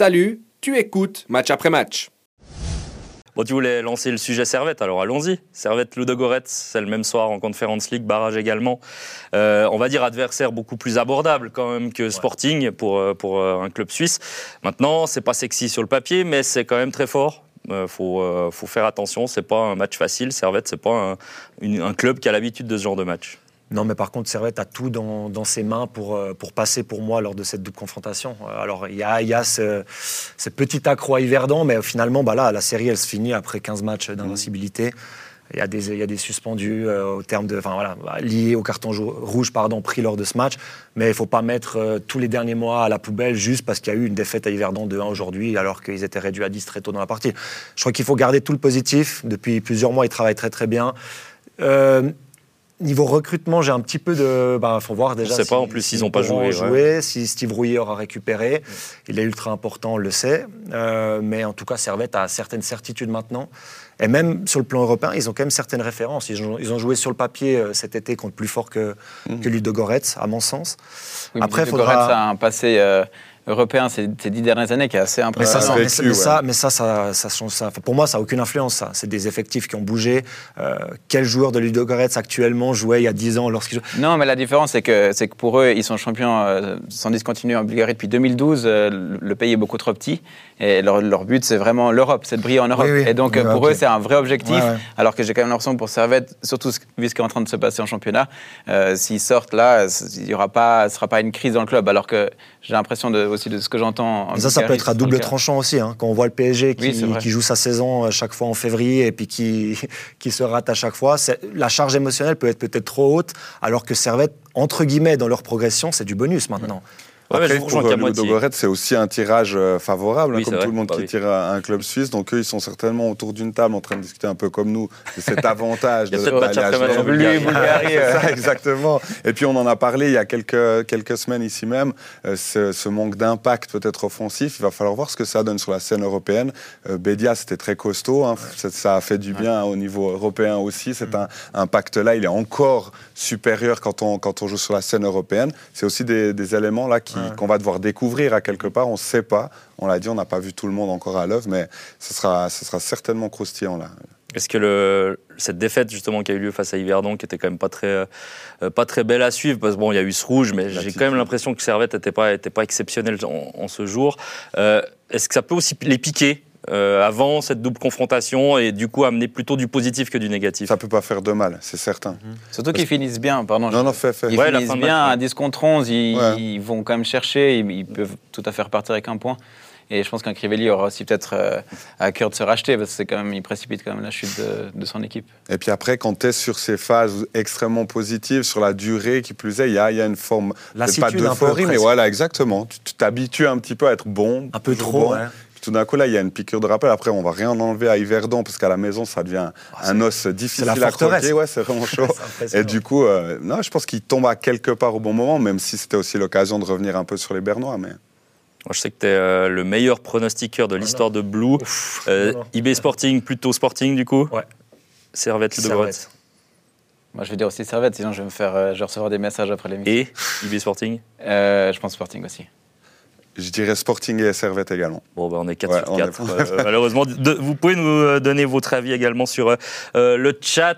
Salut, tu écoutes match après match. Bon, tu voulais lancer le sujet Servette, alors allons-y. Servette Ludogorets, c'est le même soir en Conference League, barrage également. Euh, on va dire adversaire beaucoup plus abordable quand même que Sporting pour, euh, pour euh, un club suisse. Maintenant, c'est pas sexy sur le papier, mais c'est quand même très fort. Il faut, faut, faire attention, c'est pas un match facile. Servette, c'est pas un, un club qui a l'habitude de ce genre de match. Non, mais par contre, Servette a tout dans, ses mains pour, euh, pour passer pour moi lors de cette double confrontation. Euh, alors, il y a, y a ce, petit accro à Yverdon, mais finalement, bah là, la série, elle se finit après 15 matchs d'invincibilité. Il y, a des, y a des suspendus euh, au terme de, enfin, voilà, liés au carton rouge pardon, pris lors de ce match. Mais il ne faut pas mettre tous les derniers mois à la poubelle juste parce qu'il y a eu une défaite à Yverdon de 1 aujourd'hui, alors qu'ils étaient réduits à 10 très tôt dans la partie. Je crois qu'il faut garder tout le positif. Depuis plusieurs mois, ils travaillent très très bien. Niveau recrutement, j'ai un petit peu de. Il bah, faut voir déjà. On ne sait pas en plus s'ils n'ont pas joué. joué Si Steve Rouillet aura récupéré. Il est ultra important, on le sait. Euh, mais en tout cas, Servette a certaines certitudes maintenant. Et même sur le plan européen, ils ont quand même certaines références. Ils ont, ils ont joué sur le papier euh, cet été contre plus fort que, mmh. que Ludogorets, à mon sens. Après, faudra... a un passé. Euh, européen ces, dix dernières années qui est assez impressionnant. Mais ça, mais, ça, mais ça, ça, ça, pour moi, ça n'a aucune influence. Ça. C'est des effectifs qui ont bougé. Euh, quel joueur de Ludo Goretz actuellement jouait il y a dix ans lorsqu'il jouait Non, mais la différence, c'est que, c'est que pour eux, ils sont champions euh, sans discontinuer en Bulgarie depuis 2012. Euh, le pays est beaucoup trop petit. Et leur, leur but, c'est vraiment l'Europe, c'est de briller en Europe. Et donc, pour eux, c'est un vrai objectif. Alors que j'ai quand même l'impression pour Servette, surtout vu ce qui est en train de se passer en championnat, s'ils sortent là, il y aura pas, ce ne sera pas une crise dans le club. Alors que j'ai l'impression de, aussi de ce que j'entends. Ça, ça peut être à double tranchant aussi. Hein. quand on voit le PSG qui, joue sa saison euh, chaque fois en février et puis qui, qui se rate à chaque fois, la charge émotionnelle peut être peut-être trop haute, alors que Servette, entre guillemets, dans leur progression, c'est du bonus maintenant. Après, pour euh, c'est aussi un tirage euh, favorable, hein, comme tout le monde bah qui tire à un club suisse. Donc eux, ils sont certainement autour d'une table en train de discuter un peu comme nous de cet avantage. de de Bulgarie. ça, exactement. Et puis on en a parlé il y a quelques, quelques semaines ici même. Euh, ce, manque d'impact peut-être offensif, il va falloir voir ce que ça donne sur la scène européenne. Bédia, c'était très costaud. Hein. Ça, a fait du bien au niveau européen aussi. Cet mm. impact-là, il est encore supérieur quand on, quand on joue sur la scène européenne. C'est aussi des, des éléments là qui qu'on va devoir découvrir à quelque part. On ne sait pas. On l'a dit, on n'a pas vu tout le monde encore à l'œuvre, mais ce sera, ce sera certainement croustillant là. Est-ce que le, cette défaite justement qui a eu lieu face à Yverdon, qui était quand même pas très, euh, pas très belle à suivre, parce que bon, il y a eu ce rouge, mais j'ai quand même l'impression que Servette n'était pas, était pas exceptionnel en, ce jour. Euh, est-ce que ça peut aussi les piquer? Euh, avant cette double confrontation et du coup amener plutôt du positif que du négatif. Ça peut pas faire de mal, c'est certain. Mhm. Surtout qu'ils finissent bien, pardon. Non, non, fait, fait. Ils finissent bien à 10 contre 11, ils, vont quand même chercher, ils, peuvent tout à fait repartir avec un point. Et je pense qu'un Crivelli aura aussi peut-être euh, à cœur de se racheter parce que c'est quand même, il précipite quand même la chute de, son équipe. Et puis après, quand tu es sur ces phases extrêmement positives, sur la durée qui plus est, il y a, y a, une forme, pas d'euphorie, mais voilà, exactement. Tu t'habitues un petit peu à être bon. Un peu trop, tout d'un coup, là, il y a une piqûre de rappel. Après, on va rien enlever à Yverdon, parce qu'à la maison, ça devient ah, un os difficile à croquer. Ouais, c'est vraiment chaud. et du coup, euh, non, je pense qu'il tombe à quelque part au bon moment, même si c'était aussi l'occasion de revenir un peu sur les Bernois. Mais... je sais que tu es euh, le meilleur pronostiqueur de l'histoire de Blue. Euh, IB Sporting, plutôt Sporting, du coup Ouais. Servette, de Grotte. Moi, je vais dire aussi Servette, sinon je vais, me faire, je vais recevoir des messages après l'émission. Et IB Sporting Je pense Sporting aussi. Je dirais Sporting et Servette également. Bon, ben on est 4 sur 4. Euh, malheureusement, vous pouvez nous euh, donner votre avis également sur euh, le chat.